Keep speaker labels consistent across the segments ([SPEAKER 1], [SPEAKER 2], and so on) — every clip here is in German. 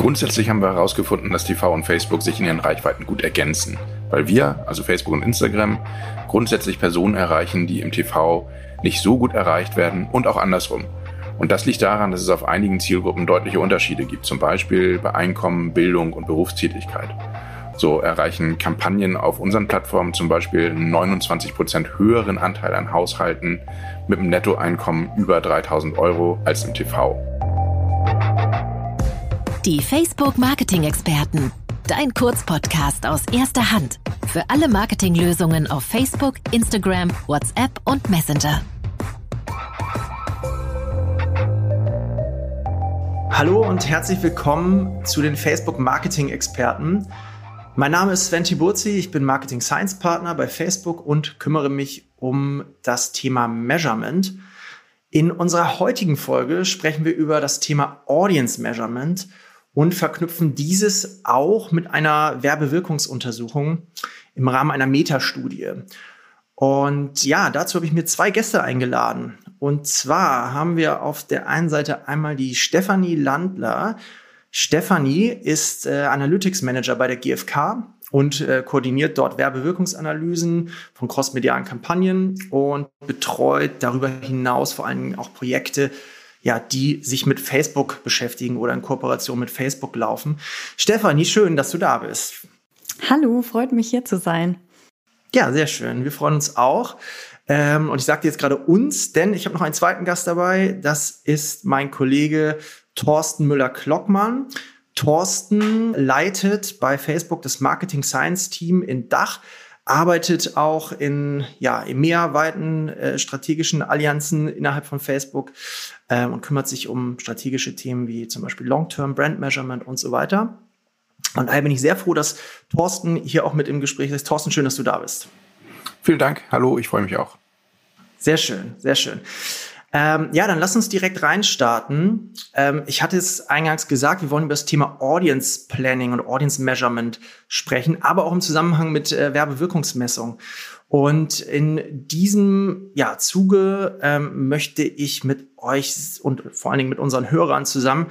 [SPEAKER 1] Grundsätzlich haben wir herausgefunden, dass TV und Facebook sich in ihren Reichweiten gut ergänzen, weil wir, also Facebook und Instagram, grundsätzlich Personen erreichen, die im TV nicht so gut erreicht werden und auch andersrum. Und das liegt daran, dass es auf einigen Zielgruppen deutliche Unterschiede gibt, zum Beispiel bei Einkommen, Bildung und Berufstätigkeit. So erreichen Kampagnen auf unseren Plattformen zum Beispiel einen 29 Prozent höheren Anteil an Haushalten mit einem Nettoeinkommen über 3000 Euro als im TV.
[SPEAKER 2] Die Facebook Marketing Experten. Dein Kurzpodcast aus erster Hand. Für alle Marketinglösungen auf Facebook, Instagram, WhatsApp und Messenger.
[SPEAKER 3] Hallo und herzlich willkommen zu den Facebook Marketing Experten. Mein Name ist Sven Tiburzi, ich bin Marketing Science Partner bei Facebook und kümmere mich um das Thema Measurement. In unserer heutigen Folge sprechen wir über das Thema Audience Measurement und verknüpfen dieses auch mit einer Werbewirkungsuntersuchung im Rahmen einer Metastudie. Und ja, dazu habe ich mir zwei Gäste eingeladen. Und zwar haben wir auf der einen Seite einmal die Stefanie Landler Stefanie ist äh, Analytics Manager bei der GfK und äh, koordiniert dort Werbewirkungsanalysen von crossmedialen Kampagnen und betreut darüber hinaus vor allen Dingen auch Projekte, ja, die sich mit Facebook beschäftigen oder in Kooperation mit Facebook laufen. Stefanie, schön, dass du da bist.
[SPEAKER 4] Hallo, freut mich hier zu sein.
[SPEAKER 3] Ja, sehr schön. Wir freuen uns auch. Ähm, und ich sagte jetzt gerade uns, denn ich habe noch einen zweiten Gast dabei. Das ist mein Kollege Thorsten Müller-Klockmann. Thorsten leitet bei Facebook das Marketing Science Team in Dach, arbeitet auch in ja, EMEA-weiten äh, strategischen Allianzen innerhalb von Facebook äh, und kümmert sich um strategische Themen wie zum Beispiel Long-Term Brand Measurement und so weiter. Und daher bin ich sehr froh, dass Thorsten hier auch mit im Gespräch ist. Thorsten, schön, dass du da bist.
[SPEAKER 1] Vielen Dank. Hallo, ich freue mich auch.
[SPEAKER 3] Sehr schön, sehr schön. Ähm, ja, dann lass uns direkt reinstarten. Ähm, ich hatte es eingangs gesagt, wir wollen über das Thema Audience Planning und Audience Measurement sprechen, aber auch im Zusammenhang mit äh, Werbewirkungsmessung. Und in diesem ja, Zuge ähm, möchte ich mit euch und vor allen Dingen mit unseren Hörern zusammen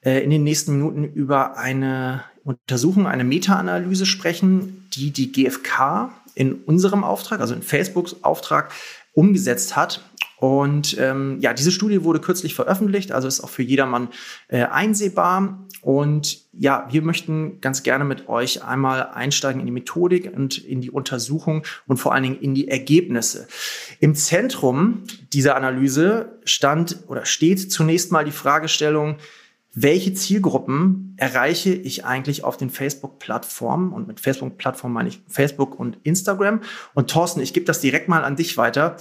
[SPEAKER 3] äh, in den nächsten Minuten über eine Untersuchung, eine Meta-Analyse sprechen, die die GfK in unserem Auftrag, also in Facebooks Auftrag, umgesetzt hat und ähm, ja, diese Studie wurde kürzlich veröffentlicht, also ist auch für jedermann äh, einsehbar. Und ja, wir möchten ganz gerne mit euch einmal einsteigen in die Methodik und in die Untersuchung und vor allen Dingen in die Ergebnisse. Im Zentrum dieser Analyse stand oder steht zunächst mal die Fragestellung, welche Zielgruppen erreiche ich eigentlich auf den Facebook-Plattformen? Und mit Facebook-Plattformen meine ich Facebook und Instagram. Und Thorsten, ich gebe das direkt mal an dich weiter.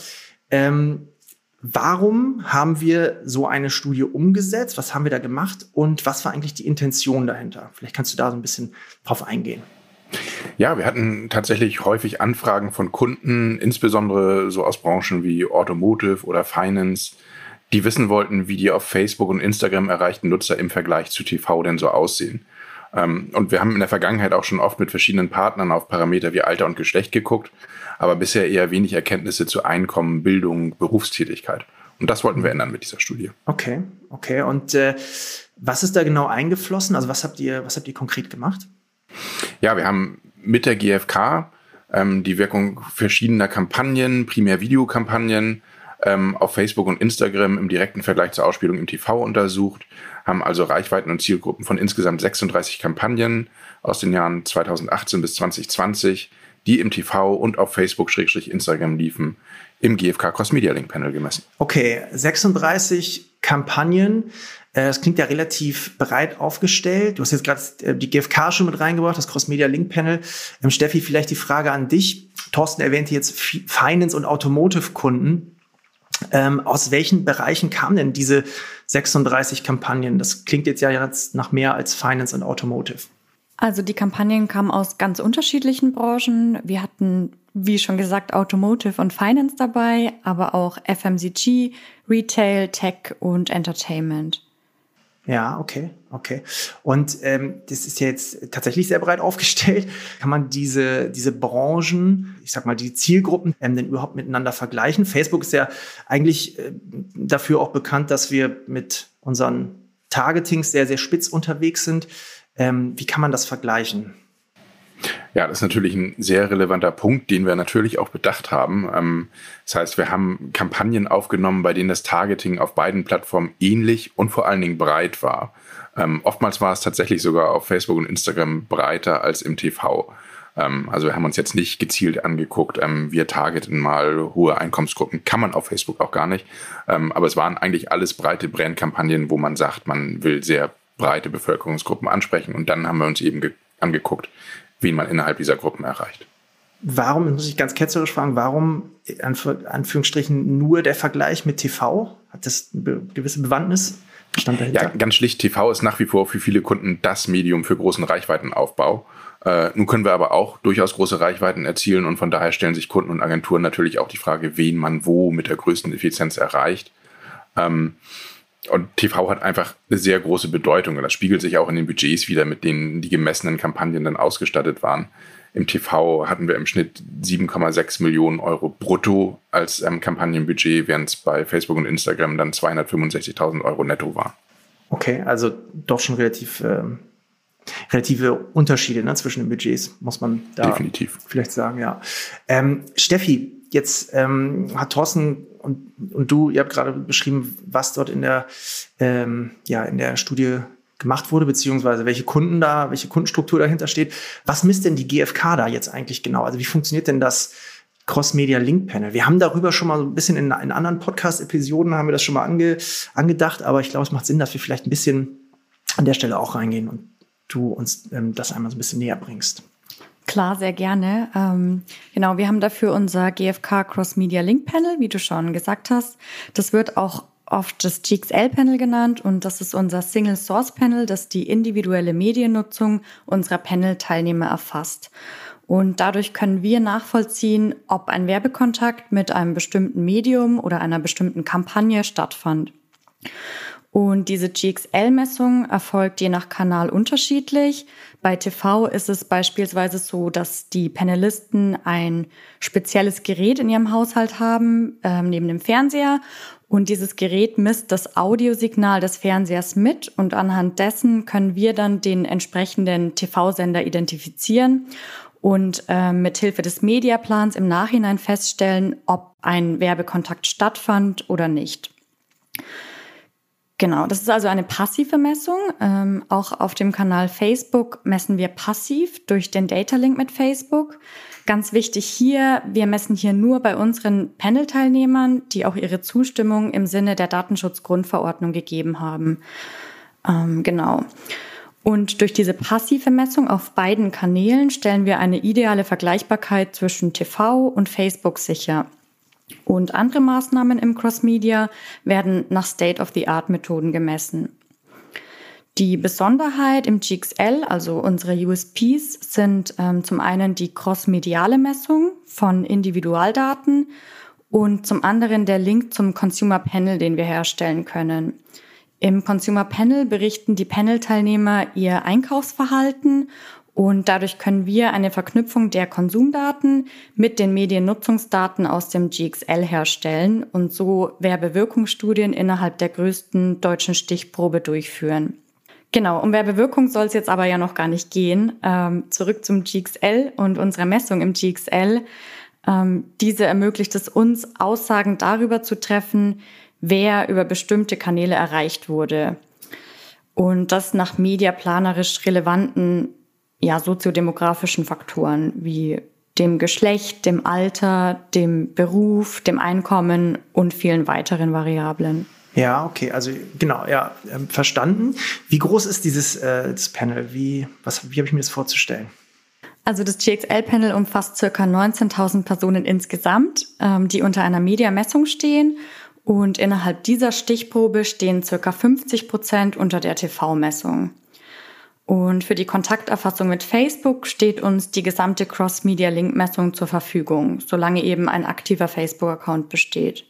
[SPEAKER 3] Ähm, Warum haben wir so eine Studie umgesetzt? Was haben wir da gemacht? Und was war eigentlich die Intention dahinter? Vielleicht kannst du da so ein bisschen drauf eingehen.
[SPEAKER 1] Ja, wir hatten tatsächlich häufig Anfragen von Kunden, insbesondere so aus Branchen wie Automotive oder Finance, die wissen wollten, wie die auf Facebook und Instagram erreichten Nutzer im Vergleich zu TV denn so aussehen. Ähm, und wir haben in der Vergangenheit auch schon oft mit verschiedenen Partnern auf Parameter wie Alter und Geschlecht geguckt, aber bisher eher wenig Erkenntnisse zu Einkommen, Bildung, Berufstätigkeit. Und das wollten wir ändern mit dieser Studie.
[SPEAKER 3] Okay, okay. Und äh, was ist da genau eingeflossen? Also was habt ihr, was habt ihr konkret gemacht?
[SPEAKER 1] Ja, wir haben mit der GfK ähm, die Wirkung verschiedener Kampagnen, primär Videokampagnen, ähm, auf Facebook und Instagram im direkten Vergleich zur Ausspielung im TV untersucht, haben also Reichweiten und Zielgruppen von insgesamt 36 Kampagnen aus den Jahren 2018 bis 2020, die im TV und auf Facebook-Instagram liefen, im GfK Cross Media Link Panel gemessen.
[SPEAKER 3] Okay, 36 Kampagnen. Äh, das klingt ja relativ breit aufgestellt. Du hast jetzt gerade äh, die GfK schon mit reingebracht, das Cross Media Link Panel. Ähm, Steffi, vielleicht die Frage an dich. Thorsten erwähnte jetzt Finance- und Automotive-Kunden. Ähm, aus welchen Bereichen kamen denn diese 36 Kampagnen? Das klingt jetzt ja jetzt nach mehr als Finance und Automotive.
[SPEAKER 4] Also die Kampagnen kamen aus ganz unterschiedlichen Branchen. Wir hatten, wie schon gesagt, Automotive und Finance dabei, aber auch FMCG, Retail, Tech und Entertainment.
[SPEAKER 3] Ja, okay, okay. Und ähm, das ist jetzt tatsächlich sehr breit aufgestellt. Kann man diese, diese Branchen, ich sag mal, die Zielgruppen ähm, denn überhaupt miteinander vergleichen? Facebook ist ja eigentlich äh, dafür auch bekannt, dass wir mit unseren Targetings sehr, sehr spitz unterwegs sind. Ähm, wie kann man das vergleichen?
[SPEAKER 1] Ja, das ist natürlich ein sehr relevanter Punkt, den wir natürlich auch bedacht haben. Ähm, das heißt, wir haben Kampagnen aufgenommen, bei denen das Targeting auf beiden Plattformen ähnlich und vor allen Dingen breit war. Ähm, oftmals war es tatsächlich sogar auf Facebook und Instagram breiter als im TV. Ähm, also wir haben uns jetzt nicht gezielt angeguckt, wir targeten mal hohe Einkommensgruppen. Kann man auf Facebook auch gar nicht. aber es waren eigentlich alles breite Brandkampagnen, wo man sagt, man will sehr breite Bevölkerungsgruppen ansprechen. Und dann haben wir uns eben angeguckt, wen man innerhalb dieser Gruppen erreicht.
[SPEAKER 3] Warum, muss ich ganz ketzerisch fragen, warum, Anführungsstrichen, nur der Vergleich mit TV? Hat das eine gewisse Bewandtnis?
[SPEAKER 1] Stand dahinter? Ja, ganz schlicht, TV ist nach wie vor für viele Kunden das Medium für großen Reichweitenaufbau. Äh, nun können wir aber auch durchaus große Reichweiten erzielen und von daher stellen sich Kunden und Agenturen natürlich auch die Frage, wen man wo mit der größten Effizienz erreicht. Ähm, und TV hat einfach eine sehr große Bedeutung und das spiegelt sich auch in den Budgets wieder, mit denen die gemessenen Kampagnen dann ausgestattet waren. Im TV hatten wir im Schnitt 7,6 Millionen Euro brutto als ähm, Kampagnenbudget, während es bei Facebook und Instagram dann 265.000 Euro netto war.
[SPEAKER 3] Okay, also doch schon relativ äh, relative Unterschiede ne, zwischen den Budgets, muss man da Definitiv. vielleicht sagen, ja. Ähm, Steffi, jetzt ähm, hat Thorsten und, und du, ihr habt gerade beschrieben, was dort in der, ähm, ja, in der Studie gemacht wurde, beziehungsweise welche Kunden da, welche Kundenstruktur dahinter steht. Was misst denn die GfK da jetzt eigentlich genau? Also wie funktioniert denn das Cross-Media Link Panel? Wir haben darüber schon mal so ein bisschen in, in anderen Podcast-Episoden haben wir das schon mal ange, angedacht, aber ich glaube, es macht Sinn, dass wir vielleicht ein bisschen an der Stelle auch reingehen und du uns ähm, das einmal so ein bisschen näher bringst.
[SPEAKER 4] Klar, sehr gerne. Ähm, genau, wir haben dafür unser GFK Cross Media Link Panel, wie du schon gesagt hast. Das wird auch oft das GXL Panel genannt und das ist unser Single Source Panel, das die individuelle Mediennutzung unserer Panel-Teilnehmer erfasst. Und dadurch können wir nachvollziehen, ob ein Werbekontakt mit einem bestimmten Medium oder einer bestimmten Kampagne stattfand. Und diese GXL-Messung erfolgt je nach Kanal unterschiedlich. Bei TV ist es beispielsweise so, dass die Panelisten ein spezielles Gerät in ihrem Haushalt haben, äh, neben dem Fernseher. Und dieses Gerät misst das Audiosignal des Fernsehers mit und anhand dessen können wir dann den entsprechenden TV-Sender identifizieren und äh, mit Hilfe des Mediaplans im Nachhinein feststellen, ob ein Werbekontakt stattfand oder nicht. Genau, das ist also eine passive Messung. Ähm, auch auf dem Kanal Facebook messen wir passiv durch den Data Link mit Facebook. Ganz wichtig hier, wir messen hier nur bei unseren Panel-Teilnehmern, die auch ihre Zustimmung im Sinne der Datenschutzgrundverordnung gegeben haben. Ähm, genau. Und durch diese passive Messung auf beiden Kanälen stellen wir eine ideale Vergleichbarkeit zwischen TV und Facebook sicher. Und andere Maßnahmen im Cross-Media werden nach State-of-the-Art-Methoden gemessen. Die Besonderheit im GXL, also unsere USPs, sind ähm, zum einen die cross-mediale Messung von Individualdaten und zum anderen der Link zum Consumer Panel, den wir herstellen können. Im Consumer Panel berichten die Panel-Teilnehmer ihr Einkaufsverhalten und dadurch können wir eine Verknüpfung der Konsumdaten mit den Mediennutzungsdaten aus dem GXL herstellen und so Werbewirkungsstudien innerhalb der größten deutschen Stichprobe durchführen. Genau, um Werbewirkung soll es jetzt aber ja noch gar nicht gehen. Ähm, zurück zum GXL und unserer Messung im GXL. Ähm, diese ermöglicht es uns, Aussagen darüber zu treffen, wer über bestimmte Kanäle erreicht wurde. Und das nach mediaplanerisch relevanten ja, soziodemografischen Faktoren wie dem Geschlecht, dem Alter, dem Beruf, dem Einkommen und vielen weiteren Variablen.
[SPEAKER 3] Ja, okay, also genau, ja, ähm, verstanden. Wie groß ist dieses äh, das Panel? Wie, was, wie habe ich mir das vorzustellen?
[SPEAKER 4] Also das GXL-Panel umfasst circa 19.000 Personen insgesamt, ähm, die unter einer Mediamessung stehen. Und innerhalb dieser Stichprobe stehen circa 50 Prozent unter der TV-Messung. Und für die Kontakterfassung mit Facebook steht uns die gesamte Cross-Media-Link-Messung zur Verfügung, solange eben ein aktiver Facebook-Account besteht.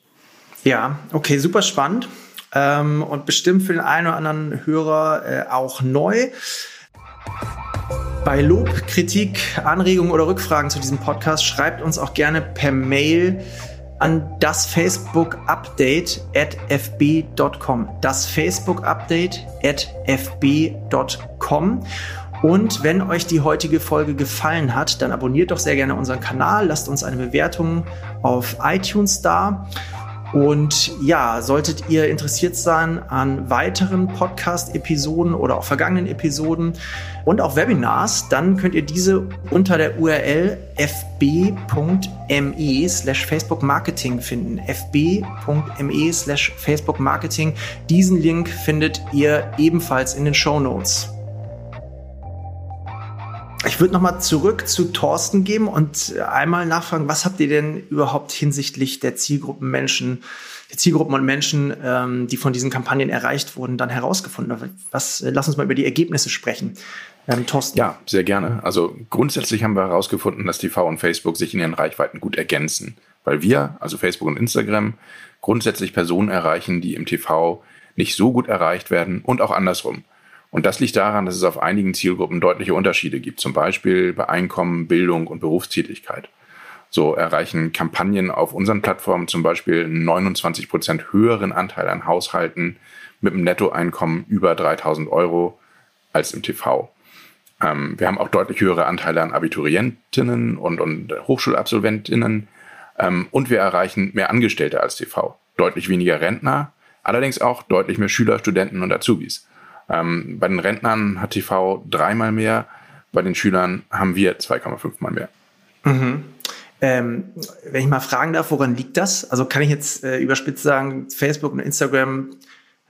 [SPEAKER 3] Ja, okay, super spannend ähm, und bestimmt für den einen oder anderen Hörer äh, auch neu. Bei Lob, Kritik, Anregungen oder Rückfragen zu diesem Podcast schreibt uns auch gerne per Mail an das Facebook Update at fb.com. Das Facebook Update at fb.com. Und wenn euch die heutige Folge gefallen hat, dann abonniert doch sehr gerne unseren Kanal, lasst uns eine Bewertung auf iTunes da. Und ja, solltet ihr interessiert sein an weiteren Podcast-Episoden oder auch vergangenen Episoden und auch Webinars, dann könnt ihr diese unter der URL fb.me slash Facebook Marketing finden. fb.me slash Facebook Marketing. Diesen Link findet ihr ebenfalls in den Show Notes. Ich würde nochmal zurück zu Thorsten geben und einmal nachfragen, was habt ihr denn überhaupt hinsichtlich der Zielgruppen Menschen, der Zielgruppen und Menschen, ähm, die von diesen Kampagnen erreicht wurden, dann herausgefunden? Was, lass uns mal über die Ergebnisse sprechen.
[SPEAKER 1] Ähm, Thorsten. Ja, sehr gerne. Also grundsätzlich haben wir herausgefunden, dass TV und Facebook sich in ihren Reichweiten gut ergänzen, weil wir, also Facebook und Instagram, grundsätzlich Personen erreichen, die im TV nicht so gut erreicht werden und auch andersrum. Und das liegt daran, dass es auf einigen Zielgruppen deutliche Unterschiede gibt, zum Beispiel bei Einkommen, Bildung und Berufstätigkeit. So erreichen Kampagnen auf unseren Plattformen zum Beispiel einen 29 Prozent höheren Anteil an Haushalten mit einem Nettoeinkommen über 3000 Euro als im TV. Ähm, wir haben auch deutlich höhere Anteile an Abiturientinnen und, und Hochschulabsolventinnen ähm, und wir erreichen mehr Angestellte als TV. Deutlich weniger Rentner, allerdings auch deutlich mehr Schüler, Studenten und Azubis. Ähm, bei den Rentnern hat TV dreimal mehr, bei den Schülern haben wir 2,5 mal mehr.
[SPEAKER 3] Mhm. Ähm, wenn ich mal fragen darf, woran liegt das? Also kann ich jetzt äh, überspitzt sagen, Facebook und Instagram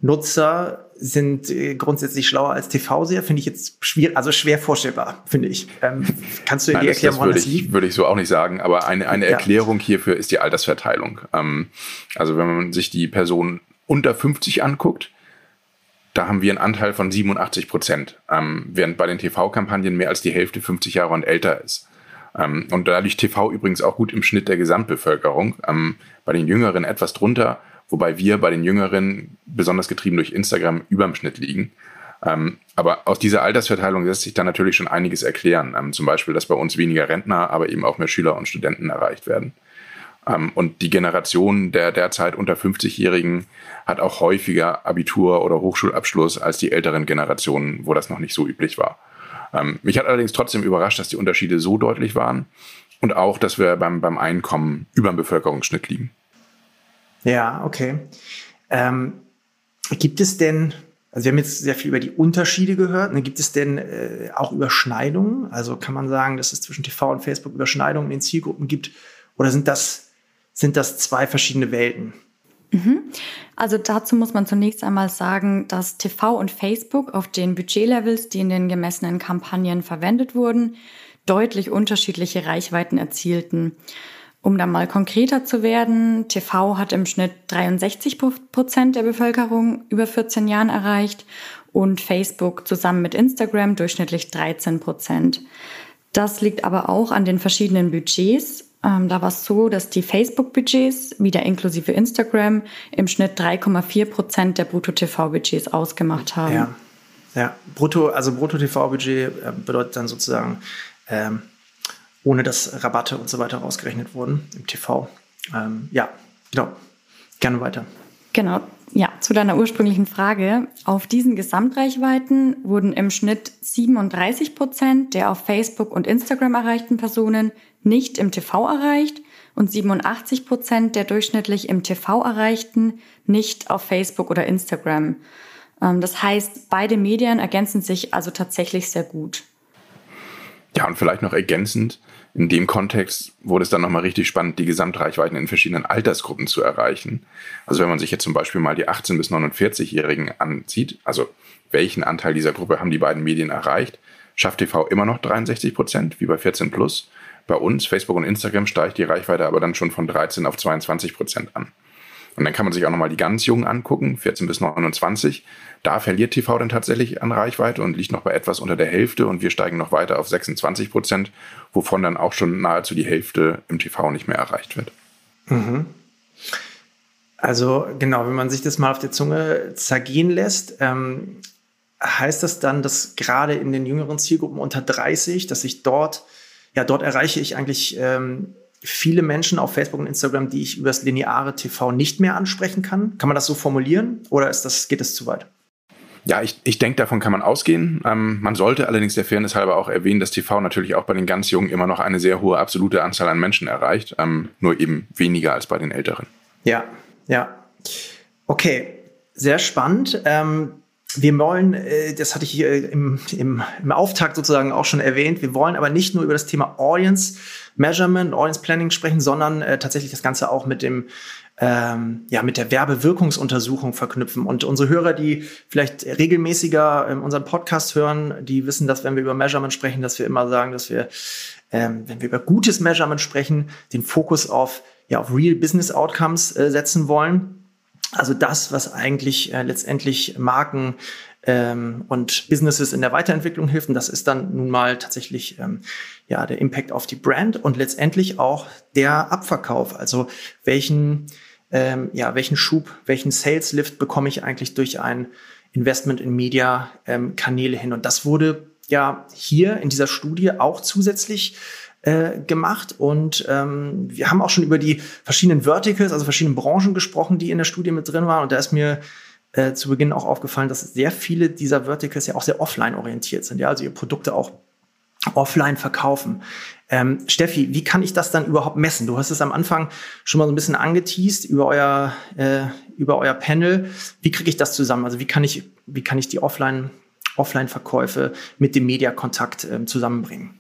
[SPEAKER 3] Nutzer sind äh, grundsätzlich schlauer als TV-Seher, finde ich jetzt schwierig, also schwer vorstellbar, finde ich. Ähm, kannst du dir erklären,
[SPEAKER 1] woran das liegt? Würde ich so auch nicht sagen, aber eine, eine ja. Erklärung hierfür ist die Altersverteilung. Ähm, also wenn man sich die Person unter 50 anguckt, da haben wir einen Anteil von 87 Prozent, ähm, während bei den TV-Kampagnen mehr als die Hälfte 50 Jahre und älter ist. Ähm, und da liegt TV übrigens auch gut im Schnitt der Gesamtbevölkerung, ähm, bei den Jüngeren etwas drunter, wobei wir bei den Jüngeren, besonders getrieben durch Instagram, überm Schnitt liegen. Ähm, aber aus dieser Altersverteilung lässt sich dann natürlich schon einiges erklären. Ähm, zum Beispiel, dass bei uns weniger Rentner, aber eben auch mehr Schüler und Studenten erreicht werden. Ähm, und die Generation der derzeit unter 50-Jährigen hat auch häufiger Abitur oder Hochschulabschluss als die älteren Generationen, wo das noch nicht so üblich war. Ähm, mich hat allerdings trotzdem überrascht, dass die Unterschiede so deutlich waren und auch, dass wir beim, beim Einkommen über dem Bevölkerungsschnitt liegen.
[SPEAKER 3] Ja, okay. Ähm, gibt es denn, also wir haben jetzt sehr viel über die Unterschiede gehört, ne, gibt es denn äh, auch Überschneidungen? Also kann man sagen, dass es zwischen TV und Facebook Überschneidungen in den Zielgruppen gibt? Oder sind das, sind das zwei verschiedene Welten?
[SPEAKER 4] Mhm. Also dazu muss man zunächst einmal sagen, dass TV und Facebook auf den Budgetlevels, die in den gemessenen Kampagnen verwendet wurden, deutlich unterschiedliche Reichweiten erzielten. Um da mal konkreter zu werden, TV hat im Schnitt 63 Prozent der Bevölkerung über 14 Jahren erreicht und Facebook zusammen mit Instagram durchschnittlich 13 Prozent. Das liegt aber auch an den verschiedenen Budgets ähm, da war es so, dass die Facebook-Budgets, wieder inklusive Instagram, im Schnitt 3,4 Prozent der Brutto-TV-Budgets ausgemacht haben.
[SPEAKER 3] Ja, ja. Brutto, also Brutto-TV-Budget äh, bedeutet dann sozusagen, ähm, ohne dass Rabatte und so weiter rausgerechnet wurden im TV. Ähm, ja, genau. Gerne weiter.
[SPEAKER 4] Genau, ja, zu deiner ursprünglichen Frage. Auf diesen Gesamtreichweiten wurden im Schnitt 37 Prozent der auf Facebook und Instagram erreichten Personen nicht im TV erreicht und 87 Prozent der durchschnittlich im TV erreichten nicht auf Facebook oder Instagram. Ähm, das heißt, beide Medien ergänzen sich also tatsächlich sehr gut.
[SPEAKER 1] Ja, und vielleicht noch ergänzend, in dem Kontext wurde es dann nochmal richtig spannend, die Gesamtreichweiten in verschiedenen Altersgruppen zu erreichen. Also wenn man sich jetzt zum Beispiel mal die 18- bis 49-Jährigen anzieht, also welchen Anteil dieser Gruppe haben die beiden Medien erreicht, schafft TV immer noch 63 Prozent, wie bei 14 plus. Bei uns, Facebook und Instagram, steigt die Reichweite aber dann schon von 13 auf 22 Prozent an. Und dann kann man sich auch nochmal die ganz Jungen angucken, 14 bis 29. Da verliert TV dann tatsächlich an Reichweite und liegt noch bei etwas unter der Hälfte und wir steigen noch weiter auf 26 Prozent, wovon dann auch schon nahezu die Hälfte im TV nicht mehr erreicht wird.
[SPEAKER 3] Mhm. Also genau, wenn man sich das mal auf der Zunge zergehen lässt, ähm, heißt das dann, dass gerade in den jüngeren Zielgruppen unter 30, dass ich dort, ja, dort erreiche ich eigentlich ähm, viele Menschen auf Facebook und Instagram, die ich über das lineare TV nicht mehr ansprechen kann. Kann man das so formulieren oder ist das, geht es zu weit?
[SPEAKER 1] Ja, ich, ich denke, davon kann man ausgehen. Ähm, man sollte allerdings der Fairness halber auch erwähnen, dass TV natürlich auch bei den ganz Jungen immer noch eine sehr hohe absolute Anzahl an Menschen erreicht, ähm, nur eben weniger als bei den Älteren.
[SPEAKER 3] Ja, ja. Okay, sehr spannend. Ähm, wir wollen, äh, das hatte ich hier im, im, im Auftakt sozusagen auch schon erwähnt, wir wollen aber nicht nur über das Thema Audience Measurement, Audience Planning sprechen, sondern äh, tatsächlich das Ganze auch mit dem ähm, ja, mit der Werbewirkungsuntersuchung verknüpfen. Und unsere Hörer, die vielleicht regelmäßiger ähm, unseren Podcast hören, die wissen, dass wenn wir über Measurement sprechen, dass wir immer sagen, dass wir, ähm, wenn wir über gutes Measurement sprechen, den Fokus auf, ja, auf Real Business Outcomes äh, setzen wollen. Also das, was eigentlich äh, letztendlich Marken ähm, und Businesses in der Weiterentwicklung hilft. Und das ist dann nun mal tatsächlich ähm, ja der Impact auf die Brand und letztendlich auch der Abverkauf. Also welchen ähm, ja welchen Schub, welchen Sales Lift bekomme ich eigentlich durch ein Investment in Media ähm, Kanäle hin? Und das wurde ja hier in dieser Studie auch zusätzlich äh, gemacht und ähm, wir haben auch schon über die verschiedenen Verticals, also verschiedenen Branchen gesprochen, die in der Studie mit drin waren und da ist mir äh, zu Beginn auch aufgefallen, dass sehr viele dieser Verticals ja auch sehr offline orientiert sind, ja, also ihr Produkte auch offline verkaufen. Ähm, Steffi, wie kann ich das dann überhaupt messen? Du hast es am Anfang schon mal so ein bisschen angeteased über euer, äh, über euer Panel. Wie kriege ich das zusammen? Also wie kann ich, wie kann ich die Offline, Offline-Verkäufe mit dem Mediakontakt äh, zusammenbringen?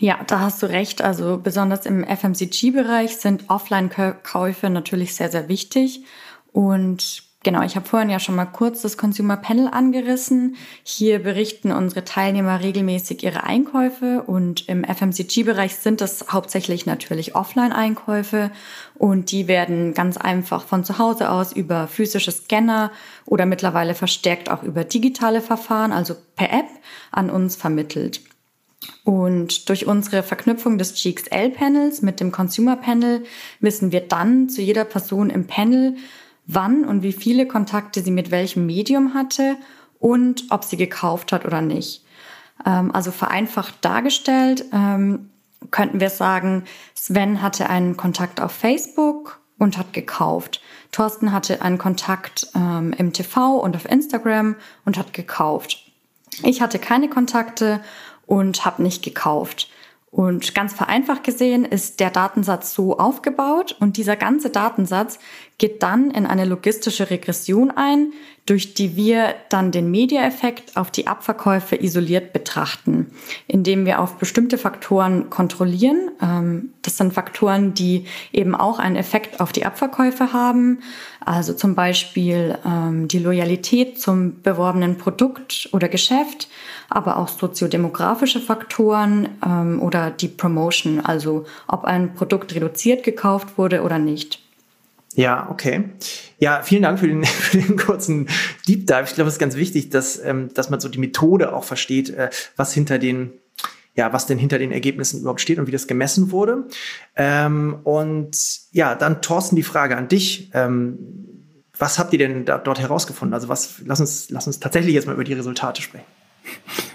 [SPEAKER 4] Ja, da hast du recht. Also besonders im FMCG-Bereich sind Offline-Käufe natürlich sehr, sehr wichtig. Und Genau, ich habe vorhin ja schon mal kurz das Consumer Panel angerissen. Hier berichten unsere Teilnehmer regelmäßig ihre Einkäufe und im FMCG-Bereich sind das hauptsächlich natürlich Offline-Einkäufe und die werden ganz einfach von zu Hause aus über physische Scanner oder mittlerweile verstärkt auch über digitale Verfahren, also per App, an uns vermittelt. Und durch unsere Verknüpfung des GXL-Panels mit dem Consumer-Panel wissen wir dann zu jeder Person im Panel, wann und wie viele Kontakte sie mit welchem Medium hatte und ob sie gekauft hat oder nicht. Ähm, also vereinfacht dargestellt ähm, könnten wir sagen, Sven hatte einen Kontakt auf Facebook und hat gekauft. Thorsten hatte einen Kontakt ähm, im TV und auf Instagram und hat gekauft. Ich hatte keine Kontakte und habe nicht gekauft. Und ganz vereinfacht gesehen ist der Datensatz so aufgebaut und dieser ganze Datensatz geht dann in eine logistische Regression ein, durch die wir dann den Media-Effekt auf die Abverkäufe isoliert betrachten, indem wir auf bestimmte Faktoren kontrollieren. Ähm, das sind Faktoren, die eben auch einen Effekt auf die Abverkäufe haben, also zum Beispiel ähm, die Loyalität zum beworbenen Produkt oder Geschäft, aber auch soziodemografische Faktoren ähm, oder die Promotion, also ob ein Produkt reduziert gekauft wurde oder nicht.
[SPEAKER 3] Ja, okay. Ja, vielen Dank für den, für den kurzen Deep Dive. Ich glaube, es ist ganz wichtig, dass, ähm, dass man so die Methode auch versteht, äh, was hinter den ja, was denn hinter den Ergebnissen überhaupt steht und wie das gemessen wurde. Ähm, und ja, dann Thorsten, die Frage an dich. Ähm, was habt ihr denn da, dort herausgefunden? Also was, lass uns, lass uns tatsächlich jetzt mal über die Resultate sprechen.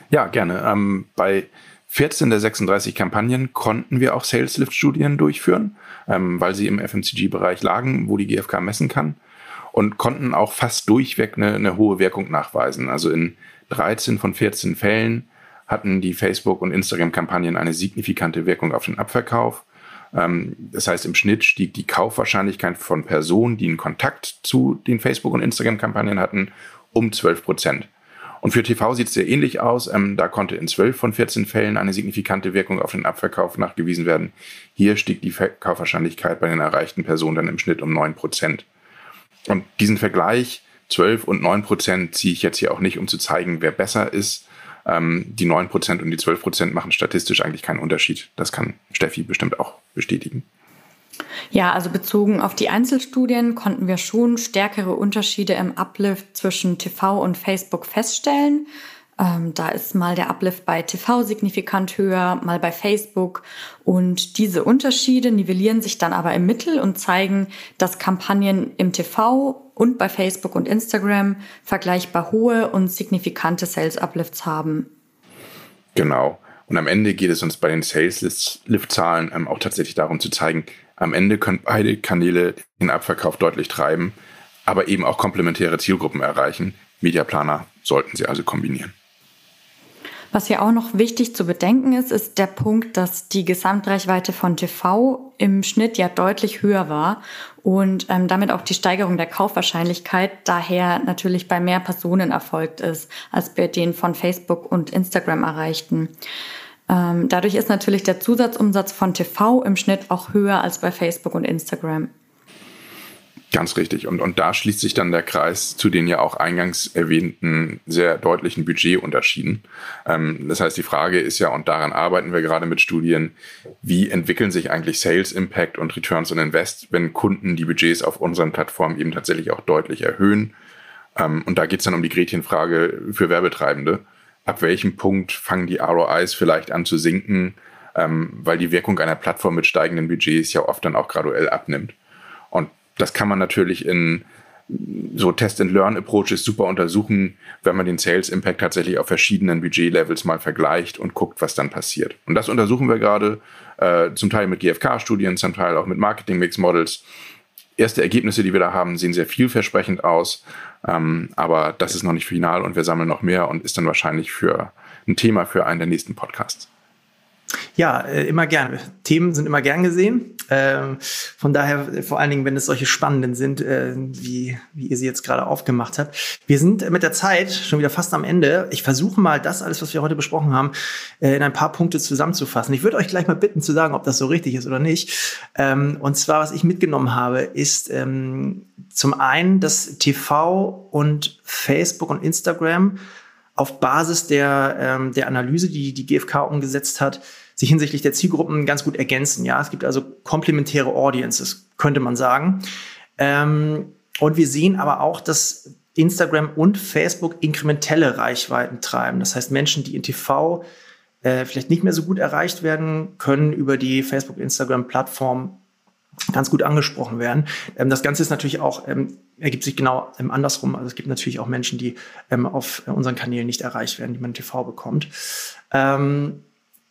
[SPEAKER 1] Ja, gerne. Ähm, bei 14 der 36 Kampagnen konnten wir auch Sales Lift Studien durchführen ähm, weil sie im FMCG-Bereich lagen, wo die GfK messen kann und konnten auch fast durchweg eine, eine hohe Wirkung nachweisen. Also in 13 von 14 Fällen hatten die Facebook- und Instagram-Kampagnen eine signifikante Wirkung auf den Abverkauf. Ähm, das heißt, im Schnitt stieg die Kaufwahrscheinlichkeit von Personen, die einen Kontakt zu den Facebook- und Instagram-Kampagnen hatten, um 12 Prozent. Und für TV sieht es sehr ähnlich aus. Ähm, da konnte in 12 von 14 Fällen eine signifikante Wirkung auf den Abverkauf nachgewiesen werden. Hier stieg die Kaufwahrscheinlichkeit bei den erreichten Personen dann im Schnitt um 9 Prozent. Und diesen Vergleich 12 und 9 Prozent ziehe ich jetzt hier auch nicht, um zu zeigen, wer besser ist. Ähm, die 9 Prozent und die 12 Prozent machen statistisch eigentlich keinen Unterschied. Das kann Steffi bestimmt auch bestätigen.
[SPEAKER 4] Ja, also bezogen auf die Einzelstudien konnten wir schon stärkere Unterschiede im Uplift zwischen TV und Facebook feststellen. Ähm, da ist mal der Uplift bei TV signifikant höher, mal bei Facebook. Und diese Unterschiede nivellieren sich dann aber im Mittel und zeigen, dass Kampagnen im TV und bei Facebook und Instagram vergleichbar hohe und signifikante Sales Uplifts haben.
[SPEAKER 1] Genau. Und am Ende geht es uns bei den Sales-Lift-Zahlen ähm, auch tatsächlich darum zu zeigen, am Ende können beide Kanäle den Abverkauf deutlich treiben, aber eben auch komplementäre Zielgruppen erreichen. Mediaplaner sollten sie also kombinieren.
[SPEAKER 4] Was hier auch noch wichtig zu bedenken ist, ist der Punkt, dass die Gesamtreichweite von TV im Schnitt ja deutlich höher war und ähm, damit auch die Steigerung der Kaufwahrscheinlichkeit daher natürlich bei mehr Personen erfolgt ist, als bei den von Facebook und Instagram erreichten. Ähm, dadurch ist natürlich der Zusatzumsatz von TV im Schnitt auch höher als bei Facebook und Instagram.
[SPEAKER 1] Ganz richtig. Und, und da schließt sich dann der Kreis zu den ja auch eingangs erwähnten sehr deutlichen Budgetunterschieden. Ähm, das heißt, die Frage ist ja, und daran arbeiten wir gerade mit Studien, wie entwickeln sich eigentlich Sales Impact und Returns on Invest, wenn Kunden die Budgets auf unseren Plattformen eben tatsächlich auch deutlich erhöhen? Ähm, und da geht es dann um die Gretchenfrage für Werbetreibende. Ab welchem Punkt fangen die ROIs vielleicht an zu sinken, ähm, weil die Wirkung einer Plattform mit steigenden Budgets ja oft dann auch graduell abnimmt? Und das kann man natürlich in so Test-and-Learn-Approaches super untersuchen, wenn man den Sales Impact tatsächlich auf verschiedenen Budget-Levels mal vergleicht und guckt, was dann passiert. Und das untersuchen wir gerade, äh, zum Teil mit GFK-Studien, zum Teil auch mit Marketing-Mix-Models. Erste Ergebnisse, die wir da haben, sehen sehr vielversprechend aus, ähm, aber das ist noch nicht final und wir sammeln noch mehr und ist dann wahrscheinlich für ein Thema für einen der nächsten Podcasts.
[SPEAKER 3] Ja, äh, immer gern. Themen sind immer gern gesehen. Ähm, von daher, äh, vor allen Dingen, wenn es solche spannenden sind, äh, wie, wie ihr sie jetzt gerade aufgemacht habt. Wir sind mit der Zeit schon wieder fast am Ende. Ich versuche mal, das alles, was wir heute besprochen haben, in ein paar Punkte zusammenzufassen. Ich würde euch gleich mal bitten zu sagen, ob das so richtig ist oder nicht. Ähm, und zwar, was ich mitgenommen habe, ist ähm, zum einen, dass TV und Facebook und Instagram auf Basis der, der Analyse, die die GfK umgesetzt hat, sich hinsichtlich der Zielgruppen ganz gut ergänzen. Ja, es gibt also komplementäre Audiences, könnte man sagen. Ähm, und wir sehen aber auch, dass Instagram und Facebook inkrementelle Reichweiten treiben. Das heißt, Menschen, die in TV äh, vielleicht nicht mehr so gut erreicht werden, können über die Facebook-Instagram-Plattform ganz gut angesprochen werden. Ähm, das Ganze ist natürlich auch, ähm, ergibt sich genau ähm, andersrum. Also es gibt natürlich auch Menschen, die ähm, auf unseren Kanälen nicht erreicht werden, die man in TV bekommt.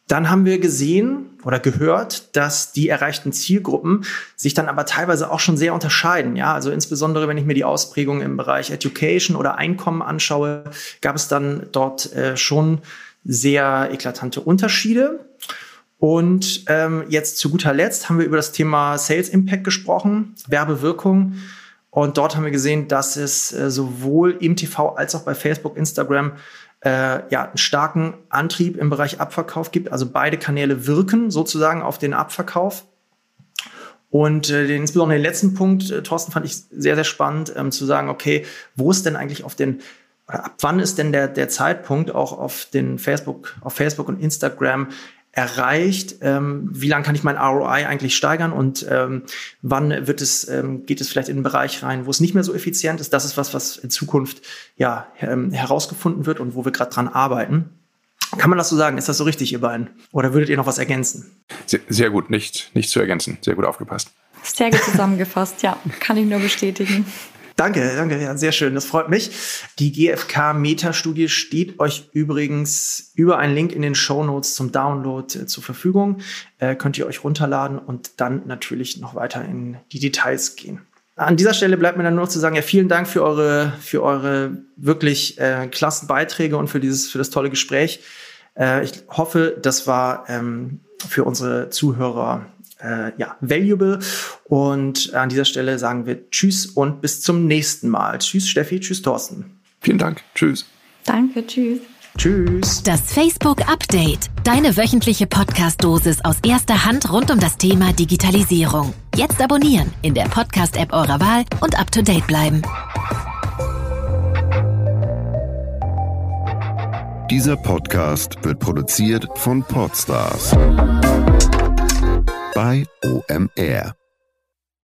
[SPEAKER 3] Dann haben wir gesehen oder gehört, dass die erreichten Zielgruppen sich dann aber teilweise auch schon sehr unterscheiden. Ja, also insbesondere wenn ich mir die Ausprägung im Bereich Education oder Einkommen anschaue, gab es dann dort äh, schon sehr eklatante Unterschiede. Und ähm, jetzt zu guter Letzt haben wir über das Thema Sales Impact gesprochen, Werbewirkung. Und dort haben wir gesehen, dass es äh, sowohl im TV als auch bei Facebook, Instagram äh, ja, einen starken Antrieb im Bereich Abverkauf gibt. Also beide Kanäle wirken sozusagen auf den Abverkauf. Und äh, den, insbesondere den letzten Punkt, äh, Thorsten, fand ich sehr, sehr spannend, ähm, zu sagen, okay, wo ist denn eigentlich auf den, oder ab wann ist denn der, der Zeitpunkt auch auf den Facebook, auf Facebook und Instagram erreicht? Ähm, wie lange kann ich mein ROI eigentlich steigern und ähm, wann wird es, ähm, geht es vielleicht in einen Bereich rein, wo es nicht mehr so effizient ist? Das ist was, was in Zukunft ja ähm, herausgefunden wird und wo wir gerade dran arbeiten. Kann man das so sagen? Ist das so richtig, ihr beiden? Oder würdet ihr noch was ergänzen?
[SPEAKER 1] Sehr, sehr gut, nicht, nicht zu ergänzen. Sehr gut aufgepasst.
[SPEAKER 4] Sehr gut zusammengefasst, ja. Kann ich nur bestätigen.
[SPEAKER 3] Danke, danke, ja, sehr schön. Das freut mich. Die GfK Meta-Studie steht euch übrigens über einen Link in den Show Notes zum Download äh, zur Verfügung. Äh, könnt ihr euch runterladen und dann natürlich noch weiter in die Details gehen. An dieser Stelle bleibt mir dann nur noch zu sagen, ja, vielen Dank für eure, für eure wirklich äh, klassen Beiträge und für dieses, für das tolle Gespräch. Äh, ich hoffe, das war ähm, für unsere Zuhörer äh, ja, valuable. Und an dieser Stelle sagen wir Tschüss und bis zum nächsten Mal. Tschüss, Steffi. Tschüss, Thorsten.
[SPEAKER 1] Vielen Dank. Tschüss.
[SPEAKER 4] Danke. Tschüss.
[SPEAKER 3] Tschüss.
[SPEAKER 2] Das Facebook Update. Deine wöchentliche Podcast-Dosis aus erster Hand rund um das Thema Digitalisierung. Jetzt abonnieren in der Podcast-App eurer Wahl und up to date bleiben.
[SPEAKER 5] Dieser Podcast wird produziert von Podstars bei OMR.